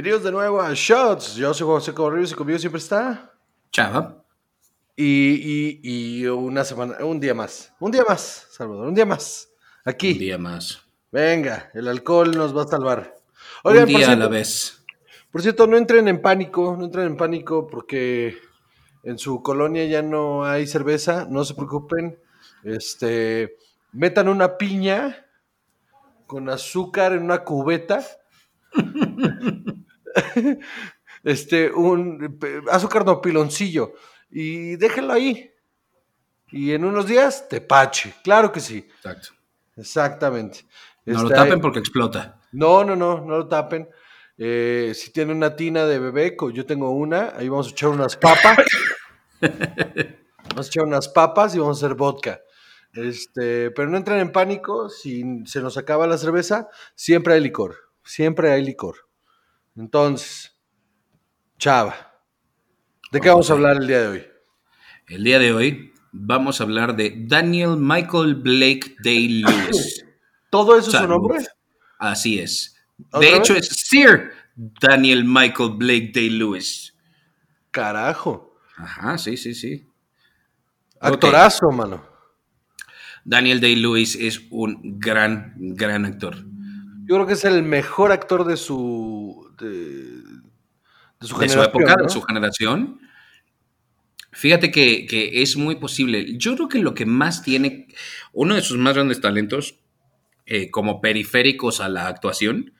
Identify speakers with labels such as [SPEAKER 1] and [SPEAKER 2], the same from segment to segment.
[SPEAKER 1] Bienvenidos de nuevo a Shots. Yo soy José Correos y conmigo siempre está.
[SPEAKER 2] Chava.
[SPEAKER 1] Y, y, y una semana, un día más. Un día más, Salvador, un día más. Aquí.
[SPEAKER 2] Un día más.
[SPEAKER 1] Venga, el alcohol nos va a salvar.
[SPEAKER 2] un día a la vez.
[SPEAKER 1] Por cierto, no entren en pánico, no entren en pánico porque en su colonia ya no hay cerveza, no se preocupen. Este, metan una piña con azúcar en una cubeta. este, un azúcar no piloncillo. Y déjenlo ahí. Y en unos días, tepache. Claro que sí.
[SPEAKER 2] Exacto.
[SPEAKER 1] Exactamente.
[SPEAKER 2] No lo tapen porque explota.
[SPEAKER 1] No, no, no, no lo tapen. Eh, si tiene una tina de bebé, yo tengo una, ahí vamos a echar unas papas. vamos a echar unas papas y vamos a hacer vodka. Este, pero no entren en pánico, si se nos acaba la cerveza, siempre hay licor, siempre hay licor. Entonces, Chava, ¿de qué vamos a hablar el día de hoy?
[SPEAKER 2] El día de hoy vamos a hablar de Daniel Michael Blake Day Lewis.
[SPEAKER 1] ¿Todo eso es su nombre?
[SPEAKER 2] Así es. De hecho, es Sir Daniel Michael Blake Day Lewis.
[SPEAKER 1] Carajo.
[SPEAKER 2] Ajá, sí, sí, sí.
[SPEAKER 1] Actorazo, mano.
[SPEAKER 2] Daniel Day-Lewis es un gran, gran actor.
[SPEAKER 1] Yo creo que es el mejor actor de su, de,
[SPEAKER 2] su, generación, época, de su generación. Fíjate que, es muy posible. Yo creo que lo que más tiene, uno de sus más grandes talentos, eh, como periféricos a la actuación,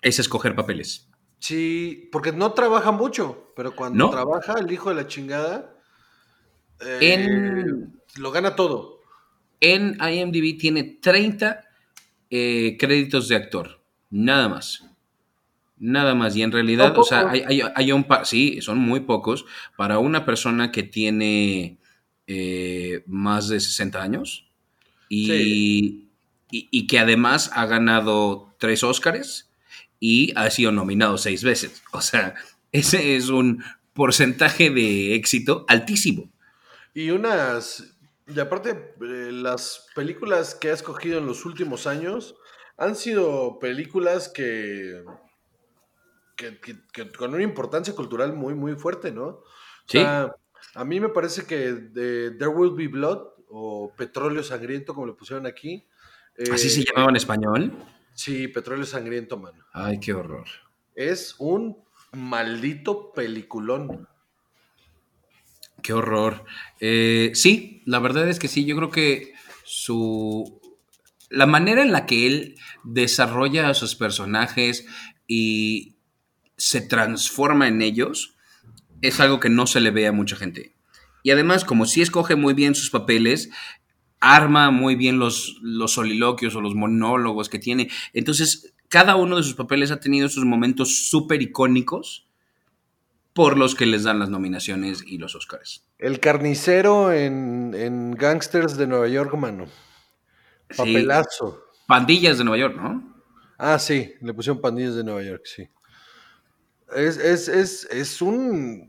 [SPEAKER 2] es escoger papeles.
[SPEAKER 1] Sí, porque no trabaja mucho, pero cuando trabaja, el hijo de la chingada, eh, lo gana todo
[SPEAKER 2] en IMDb tiene 30 eh, créditos de actor, nada más. Nada más. Y en realidad, o sea, hay, un par, sí, son muy pocos para una persona que tiene eh, más de 60 años y, y, que además ha ganado tres Óscares y ha sido nominado seis veces. O sea, ese es un porcentaje de éxito altísimo.
[SPEAKER 1] Y unas y aparte, eh, las películas que ha escogido en los últimos años han sido películas que, que, con una importancia cultural muy, muy fuerte, ¿no? Sí. a mí me parece que de There Will Be Blood o Petróleo Sangriento, como le pusieron aquí.
[SPEAKER 2] ¿Así se eh, llamaba en español?
[SPEAKER 1] Sí, Petróleo Sangriento, mano.
[SPEAKER 2] Ay, qué horror.
[SPEAKER 1] Es un maldito peliculón.
[SPEAKER 2] Qué horror. Eh, sí, la verdad es que sí, yo creo que su... La manera en la que él desarrolla a sus personajes y se transforma en ellos es algo que no se le ve a mucha gente. Y además, como sí escoge muy bien sus papeles, arma muy bien los, los soliloquios o los monólogos que tiene. Entonces, cada uno de sus papeles ha tenido sus momentos súper icónicos por los que les dan las nominaciones y los Oscars.
[SPEAKER 1] El carnicero en, Gangsters de Nueva York, mano. Papelazo.
[SPEAKER 2] Pandillas de Nueva York, ¿no?
[SPEAKER 1] Ah, sí, le pusieron Pandillas de Nueva York, sí. Es, es, es, es un...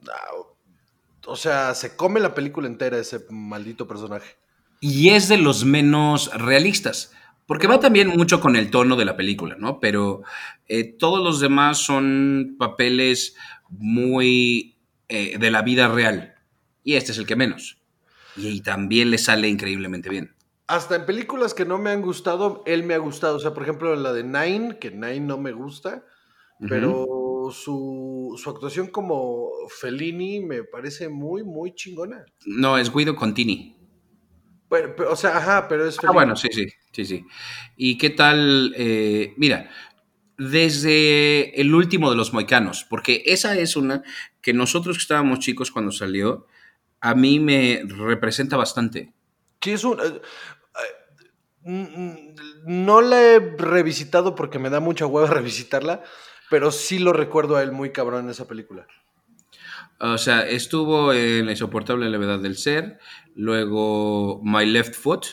[SPEAKER 1] O sea, se come la película entera ese maldito personaje.
[SPEAKER 2] Y es de los menos realistas. Porque va también mucho con el tono de la película, ¿no? Pero eh, todos los demás son papeles muy eh, de la vida real. Y este es el que menos. Y, también le sale increíblemente bien.
[SPEAKER 1] Hasta en películas que no me han gustado, él me ha gustado. O sea, por ejemplo, la de Nine, que Nine no me gusta, pero su, actuación como Fellini me parece muy, muy chingona.
[SPEAKER 2] No, es Guido Contini.
[SPEAKER 1] O sea, ajá, pero es
[SPEAKER 2] Ah, bueno, sí, sí, sí, sí. ¿Y qué tal? Eh, mira, desde el último de los moicanos, porque esa es una que nosotros que estábamos chicos cuando salió, a mí me representa bastante.
[SPEAKER 1] Sí, es un... Eh, eh, no la he revisitado porque me da mucha hueva revisitarla, pero sí lo recuerdo a él muy cabrón en esa película.
[SPEAKER 2] O sea, estuvo en La insoportable levedad del ser, luego My Left Foot,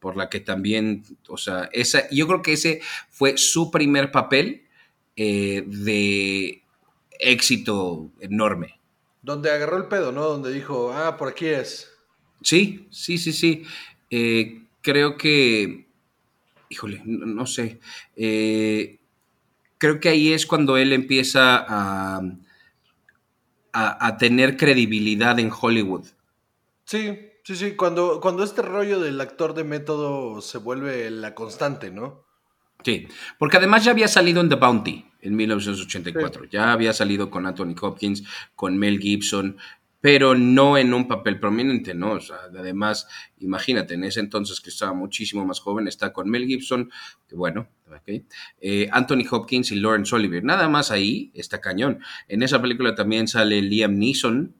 [SPEAKER 2] por la que también, o sea, esa, yo creo que ese fue su primer papel eh, de éxito enorme.
[SPEAKER 1] Donde agarró el pedo, ¿no? Donde dijo, ah, por aquí es.
[SPEAKER 2] Sí, sí, sí, sí. Eh, creo que, híjole, no, sé. Eh, creo que ahí es cuando él empieza a, a, a tener credibilidad en Hollywood.
[SPEAKER 1] Sí, sí, sí, cuando, cuando este rollo del actor de método se vuelve la constante, ¿no?
[SPEAKER 2] Sí, porque además ya había salido en The Bounty en 1984, ya había salido con Anthony Hopkins, con Mel Gibson, pero no en un papel prominente, ¿no? O sea, además, imagínate, en ese entonces que estaba muchísimo más joven, está con Mel Gibson, que bueno, eh, Anthony Hopkins y Lawrence Oliver, nada más ahí está cañón. En esa película también sale Liam Neeson,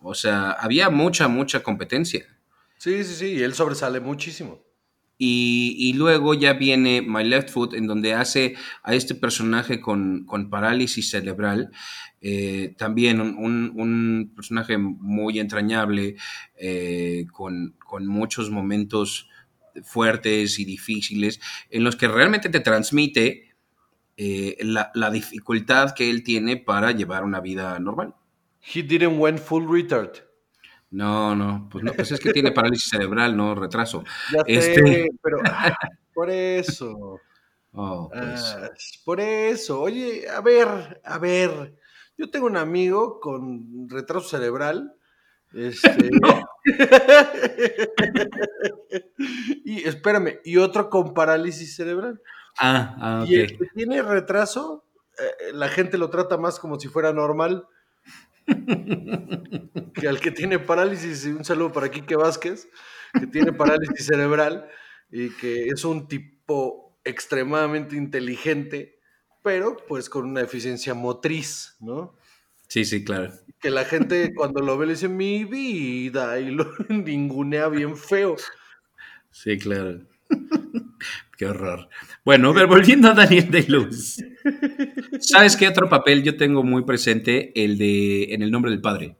[SPEAKER 2] o sea, había mucha, mucha competencia.
[SPEAKER 1] Sí, sí, sí, y él sobresale muchísimo.
[SPEAKER 2] Y, luego ya viene My Left Foot, en donde hace a este personaje con, con parálisis cerebral, eh, también un, un, un, personaje muy entrañable, eh, con, con, muchos momentos fuertes y difíciles, en los que realmente te transmite eh, la, la, dificultad que él tiene para llevar una vida normal.
[SPEAKER 1] He didn't went full retard.
[SPEAKER 2] No, no, pues no, pues es que tiene parálisis cerebral, no retraso.
[SPEAKER 1] Ya sé, este... pero ah, por eso.
[SPEAKER 2] Oh, pues.
[SPEAKER 1] ah, por eso. Oye, a ver, a ver. Yo tengo un amigo con retraso cerebral. Este... y espérame, y otro con parálisis cerebral.
[SPEAKER 2] Ah, ah ok.
[SPEAKER 1] Y el que tiene retraso, eh, la gente lo trata más como si fuera normal que al que tiene parálisis, un saludo para Quique Vázquez, que tiene parálisis cerebral y que es un tipo extremadamente inteligente, pero pues con una deficiencia motriz, ¿no?
[SPEAKER 2] Sí, sí, claro.
[SPEAKER 1] Que la gente cuando lo ve le dice mi vida y lo ningunea bien feo.
[SPEAKER 2] Sí, claro. Qué horror. Bueno, pero volviendo a Daniel Day-Lewis. ¿Sabes qué otro papel yo tengo muy presente? El de En el nombre del padre.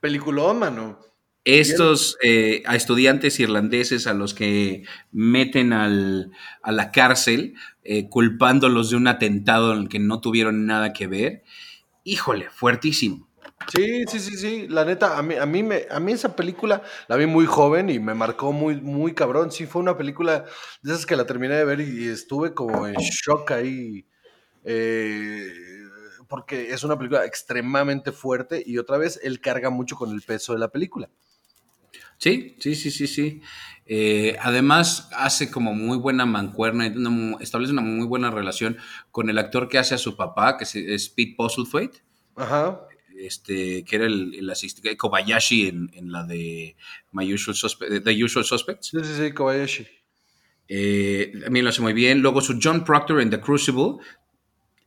[SPEAKER 1] Peliculón, mano.
[SPEAKER 2] Estos eh, a estudiantes irlandeses a los que meten al, a la cárcel eh, culpándolos de un atentado en el que no tuvieron nada que ver. Híjole, fuertísimo.
[SPEAKER 1] Sí, sí, sí, sí. La neta, a mí, a mí, me, a mí esa película la vi muy joven y me marcó muy, muy cabrón. Sí, fue una película de esas que la terminé de ver y estuve como en shock ahí. Eh, porque es una película extremadamente fuerte y otra vez él carga mucho con el peso de la película.
[SPEAKER 2] Sí, sí, sí, sí, sí. Eh, además hace como muy buena mancuerna, establece una muy buena relación con el actor que hace a su papá, que es Pete Postlethwaite.
[SPEAKER 1] Ajá
[SPEAKER 2] este, que era el, el asistente, Kobayashi en, en, la de My Usual Suspe The Usual Suspects.
[SPEAKER 1] Sí, sí, sí, Kobayashi.
[SPEAKER 2] Eh, también lo hace muy bien. Luego su John Proctor en The Crucible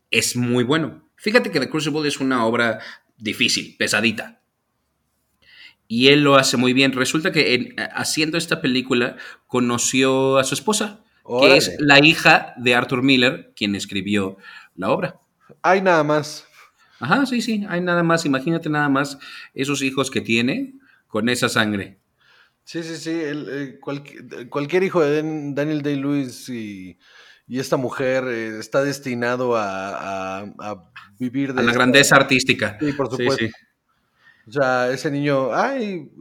[SPEAKER 2] es muy bueno. Fíjate que The Crucible es una obra difícil, pesadita. Y él lo hace muy bien. Resulta que en, haciendo esta película conoció a su esposa, Órale. que es la hija de Arthur Miller, quien escribió la obra.
[SPEAKER 1] Hay nada más.
[SPEAKER 2] Ajá, sí, sí, hay nada más, imagínate nada más esos hijos que tiene con esa sangre.
[SPEAKER 1] Sí, sí, sí, el, el, cualquier, cualquier, hijo de Daniel Day-Lewis y, y, esta mujer eh, está destinado a, a, a vivir
[SPEAKER 2] de... A la grandeza artística.
[SPEAKER 1] Sí, por supuesto. Sí, sí. O sea, ese niño, ay,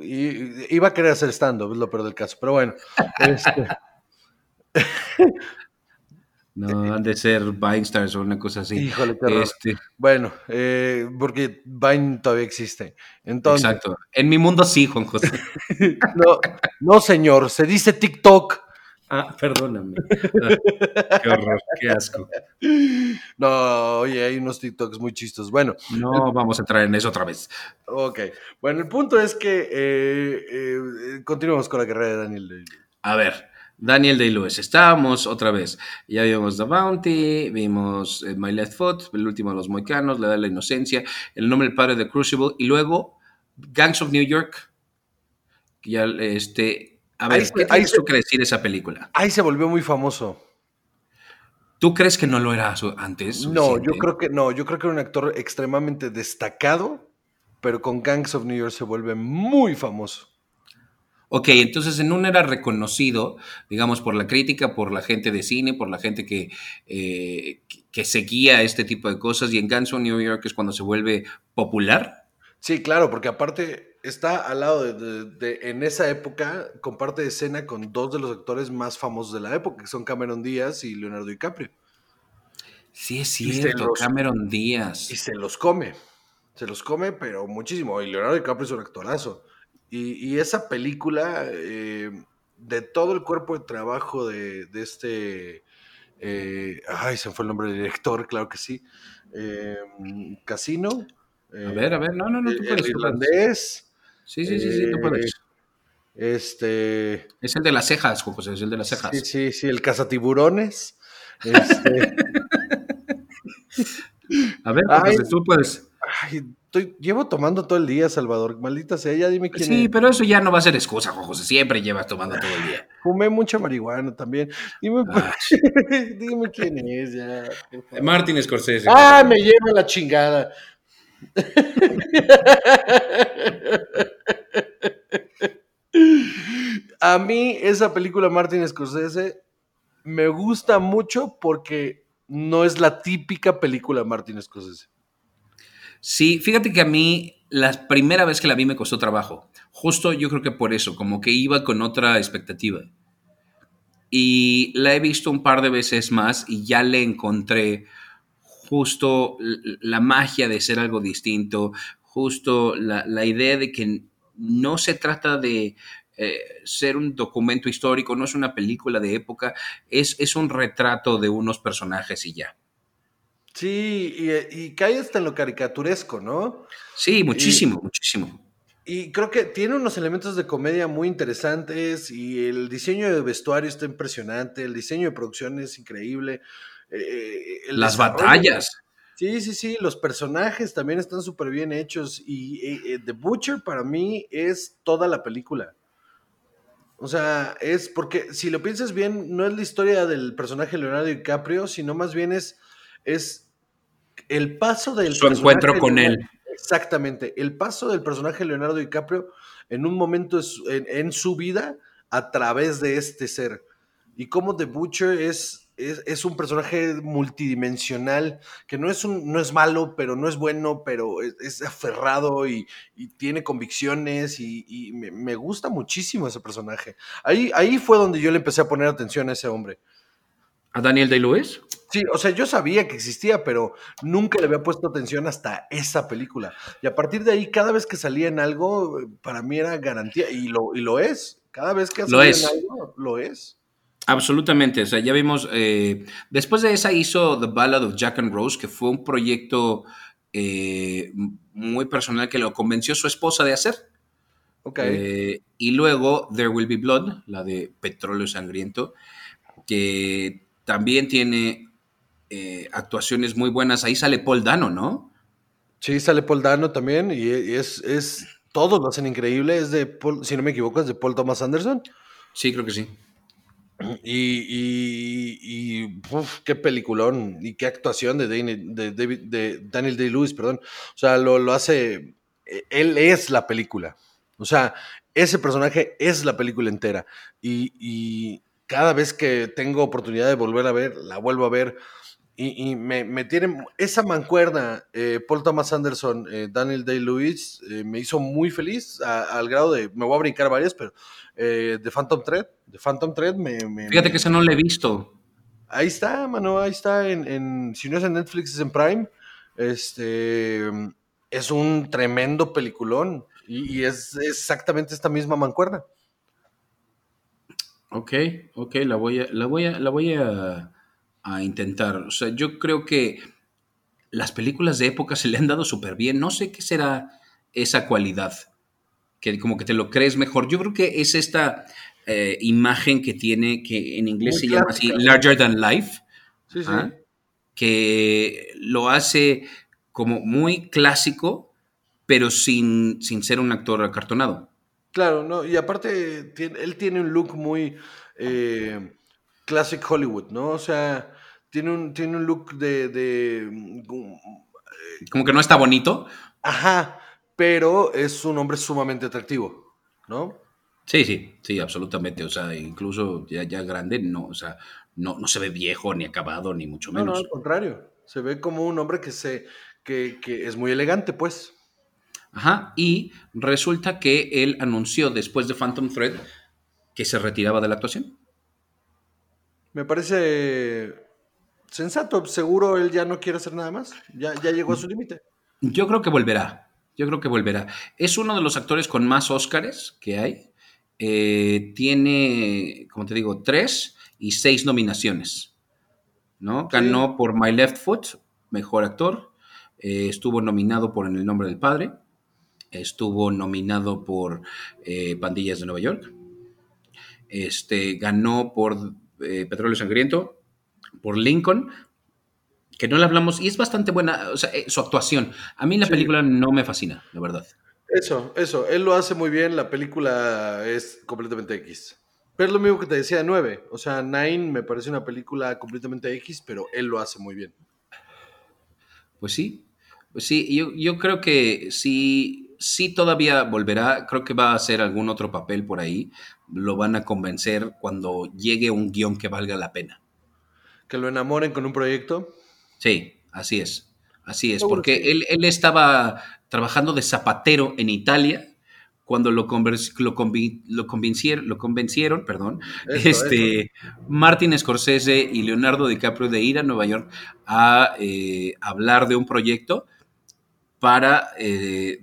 [SPEAKER 1] iba a querer hacer stand-up, es lo peor del caso, pero bueno. Este...
[SPEAKER 2] No, han de ser Vine Stars o una cosa así.
[SPEAKER 1] Híjole, qué este... Bueno, eh, porque Vine todavía existe. Entonces...
[SPEAKER 2] Exacto. En mi mundo sí, Juan José.
[SPEAKER 1] no, no, señor, se dice TikTok.
[SPEAKER 2] Ah, perdóname. Ah, qué horror, qué asco.
[SPEAKER 1] No, oye, hay unos TikToks muy chistos. Bueno.
[SPEAKER 2] No vamos a entrar en eso otra vez.
[SPEAKER 1] Ok. Bueno, el punto es que eh, eh, continuamos con la carrera de Daniel.
[SPEAKER 2] A ver, Daniel Day-Lewis. Estábamos otra vez. Ya vimos The Bounty, vimos eh, My Left Foot, el último de los Moicanos, La Edad de la Inocencia, El nombre del padre de Crucible y luego Gangs of New York. Ya, este, a ver, ahí, ¿qué tú que decir esa película?
[SPEAKER 1] Ahí se volvió muy famoso.
[SPEAKER 2] ¿Tú crees que no lo era antes?
[SPEAKER 1] Suficiente? No, yo creo que no. Yo creo que era un actor extremadamente destacado, pero con Gangs of New York se vuelve muy famoso.
[SPEAKER 2] Ok, entonces en un era reconocido, digamos, por la crítica, por la gente de cine, por la gente que, eh, que seguía este tipo de cosas, y en Guns of New York es cuando se vuelve popular.
[SPEAKER 1] Sí, claro, porque aparte está al lado de, de, de, en esa época, comparte escena con dos de los actores más famosos de la época, que son Cameron Díaz y Leonardo DiCaprio.
[SPEAKER 2] Sí, es
[SPEAKER 1] Y
[SPEAKER 2] cierto,
[SPEAKER 1] los-
[SPEAKER 2] Cameron
[SPEAKER 1] y
[SPEAKER 2] Díaz.
[SPEAKER 1] se los come. Se los come, pero muchísimo. Y Leonardo DiCaprio es un actorazo. Y, y esa película, eh, de todo el cuerpo de trabajo de, de este. eh, ay, se me fue el nombre del director, claro que sí. eh, Casino.
[SPEAKER 2] A ver, a ver, no, no, no, tú puedes.
[SPEAKER 1] el irlandés.
[SPEAKER 2] Sí, sí, sí, sí, tú puedes.
[SPEAKER 1] Este.
[SPEAKER 2] Es el de las cejas, José, es el de las cejas.
[SPEAKER 1] Sí, sí, sí, el cazatiburones. Este,
[SPEAKER 2] A ver. José, tú puedes.
[SPEAKER 1] Ay, estoy, llevo tomando todo el día, Salvador. Maldita sea, ya dime quién
[SPEAKER 2] Sí,
[SPEAKER 1] es.
[SPEAKER 2] pero eso ya no va a ser excusa, Juan José. Siempre llevas tomando todo el día.
[SPEAKER 1] Fumé mucha marihuana también. Dime,
[SPEAKER 2] Ah,
[SPEAKER 1] dime quién es ya.
[SPEAKER 2] Martin Scorsese.
[SPEAKER 1] Ah, me lleva la chingada. A mí esa película Martin Scorsese me gusta mucho porque no es la típica película Martin Scorsese.
[SPEAKER 2] Sí, fíjate que a mí la primera vez que la vi me costó trabajo. Justo yo creo que por eso, como que iba con otra expectativa. Y la he visto un par de veces más y ya le encontré justo la magia de ser algo distinto, justo la, la idea de que no se trata de eh, ser un documento histórico, no es una película de época, es, es un retrato de unos personajes y ya.
[SPEAKER 1] Sí, y, y cae hasta en lo caricaturesco, ¿no?
[SPEAKER 2] Sí, muchísimo, muchísimo.
[SPEAKER 1] Y creo que tiene unos elementos de comedia muy interesantes y el diseño de vestuario está impresionante, el diseño de producción es increíble. eh, el
[SPEAKER 2] Las batallas.
[SPEAKER 1] Sí, sí, sí, los personajes también están súper bien hechos y eh, eh, The Butcher para mí es toda la película. O sea, es porque si lo piensas bien, no es la historia del personaje Leonardo DiCaprio, sino más bien es, es el paso del
[SPEAKER 2] Su encuentro con él.
[SPEAKER 1] Exactamente, el paso del personaje Leonardo DiCaprio en un momento en, en su vida a través de este ser. Y cómo The Butcher es, es, es un personaje multidimensional, que no es, un, no es malo, pero no es bueno, pero es, es aferrado y, y tiene convicciones y, y me, me gusta muchísimo ese personaje. Ahí, ahí fue donde yo le empecé a poner atención a ese hombre.
[SPEAKER 2] ¿A Daniel Day-Lewis?
[SPEAKER 1] Sí, o sea, yo sabía que existía, pero nunca le había puesto atención hasta esa película. Y a partir de ahí, cada vez que salía en algo, para mí era garantía, y lo, y lo es. Cada vez que
[SPEAKER 2] es.
[SPEAKER 1] en algo, lo es.
[SPEAKER 2] Absolutamente, o sea, ya vimos, eh, después de esa hizo The Ballad of Jack and Rose, que fue un proyecto eh, muy personal que lo convenció su esposa de hacer.
[SPEAKER 1] Ok.
[SPEAKER 2] Eh, y luego There Will Be Blood, la de Petróleo Sangriento, que también tiene eh, actuaciones muy buenas. Ahí sale Paul Dano, ¿no?
[SPEAKER 1] sí, sale Paul Dano también, y es, es, todos lo hacen increíble. Es de Paul, si no me equivoco, es de Paul Thomas Anderson.
[SPEAKER 2] Sí, creo que sí.
[SPEAKER 1] Y, y, y, uf, qué peliculón y qué actuación de, Daniel, de, David- de Daniel Day-Lewis, perdón. O sea, lo, lo hace. eh, Él es la película. O sea, ese personaje es la película entera. Y, y cada vez que tengo oportunidad de volver a ver, la vuelvo a ver. Y, y me, me tiene. Esa mancuerna, eh, Paul Thomas Anderson, eh, Daniel Day-Lewis, eh, me hizo muy feliz a- al grado de. Me voy a brincar varias, pero. De Phantom Thread. De Phantom Thread me. me-
[SPEAKER 2] Fíjate
[SPEAKER 1] me-
[SPEAKER 2] que ese no lo he visto.
[SPEAKER 1] Ahí está, mano, ahí está. En, en- si no es en Netflix, es en Prime. Este es un tremendo peliculón. Y, y es exactamente esta misma mancuerna.
[SPEAKER 2] Ok, ok, la voy a, la voy a, la voy a, a intentar. O sea, yo creo que las películas de época se le han dado súper bien. No sé qué será esa cualidad, que como que te lo crees mejor. Yo creo que es esta eh, imagen que tiene, que en inglés
[SPEAKER 1] Muy
[SPEAKER 2] se llama así, larger than life,
[SPEAKER 1] Sí, sí.
[SPEAKER 2] Ajá. que lo hace como muy clásico, pero sin, sin ser un actor acartonado.
[SPEAKER 1] Claro, no. Y aparte, tiene- él tiene un look muy eh, classic Hollywood, ¿no? O sea, tiene un, tiene un look de, de mm,
[SPEAKER 2] Como que no está bonito.
[SPEAKER 1] Ajá, pero es un hombre sumamente atractivo, ¿no?
[SPEAKER 2] Sí, sí, sí, absolutamente. O sea, incluso ya, ya grande, no, o sea, no, no se ve viejo, ni acabado, ni mucho
[SPEAKER 1] No, no,
[SPEAKER 2] menos.
[SPEAKER 1] al contrario. Se ve como un hombre que se que, que es muy elegante, pues.
[SPEAKER 2] Ajá. Y resulta que él anunció después de Phantom Thread que se retiraba de la actuación.
[SPEAKER 1] Me parece sensato. Seguro él ya no quiere hacer nada más. Ya, ya llegó a su límite.
[SPEAKER 2] Yo creo que volverá. Yo creo que volverá. Es uno de los actores con más Óscares que hay. Eh, tiene, como te digo, tres y seis nominaciones. ¿no? Ganó por My Left Foot, mejor actor. Eh, estuvo nominado por En el nombre del padre. Estuvo nominado por eh, Pandillas de Nueva York. Este, ganó por Petróleo Sangriento, por Lincoln, que no le hablamos, y es bastante buena, o sea, su actuación. A mí la película no me fascina, la verdad.
[SPEAKER 1] Eso, eso, él lo hace muy bien, la película es completamente X. Pero es lo mismo que te decía de 9, o sea, Nine me parece una película completamente X, pero él lo hace muy bien.
[SPEAKER 2] Pues sí, pues sí, yo, yo creo que sí, sí todavía volverá, creo que va a hacer algún otro papel por ahí, lo van a convencer cuando llegue un guion que valga la pena.
[SPEAKER 1] Que lo enamoren con un proyecto.
[SPEAKER 2] Sí, así es. Así es, porque él, él, estaba trabajando de zapatero en Italia cuando lo, lo, lo convencieron, lo convencieron perdón, este, Martin Scorsese y Leonardo DiCaprio de ir a Nueva York a eh, hablar de un proyecto para, eh,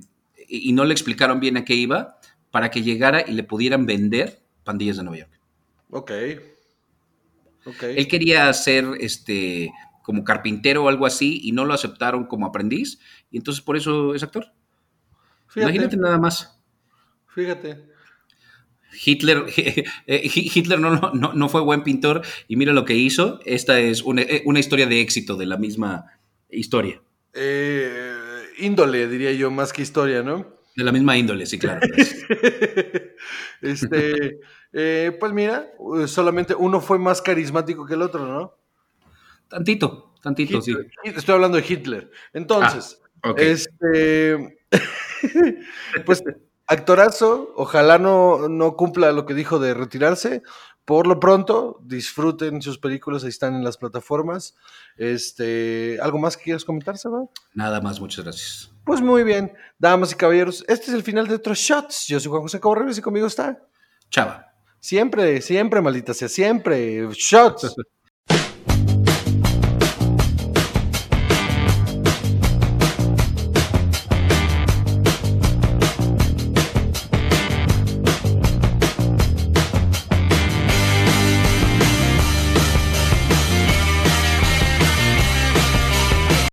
[SPEAKER 2] y no le explicaron bien a qué iba, para que llegara y le pudieran vender pandillas de Nueva York.
[SPEAKER 1] Ok.
[SPEAKER 2] okay. Él quería hacer este, como carpintero o algo así y no lo aceptaron como aprendiz y entonces por eso es actor. Imagínate nada más.
[SPEAKER 1] Fíjate.
[SPEAKER 2] Hitler, eh, Hitler no, no, no, fue buen pintor y mira lo que hizo. Esta es una, eh, una historia de éxito de la misma historia.
[SPEAKER 1] Eh, índole, diría yo, más que historia, ¿no?
[SPEAKER 2] De la misma índole, sí, claro.
[SPEAKER 1] este, pues mira, solamente uno fue más carismático que el otro, ¿no?
[SPEAKER 2] Tantito, tantito, sí.
[SPEAKER 1] Estoy hablando de Hitler. Entonces, ah, este, pues actorazo, ojalá no, no cumpla lo que dijo de retirarse. Por lo pronto, disfruten sus películas, ahí están en las plataformas. Este, ¿Algo más que quieras comentar, Seba?
[SPEAKER 2] Nada más, muchas gracias.
[SPEAKER 1] Pues muy bien, damas y caballeros, este es el final de otros shots. Yo soy Juan José Cabarrero y conmigo está
[SPEAKER 2] Chava.
[SPEAKER 1] Siempre, siempre, maldita sea, siempre. Shots.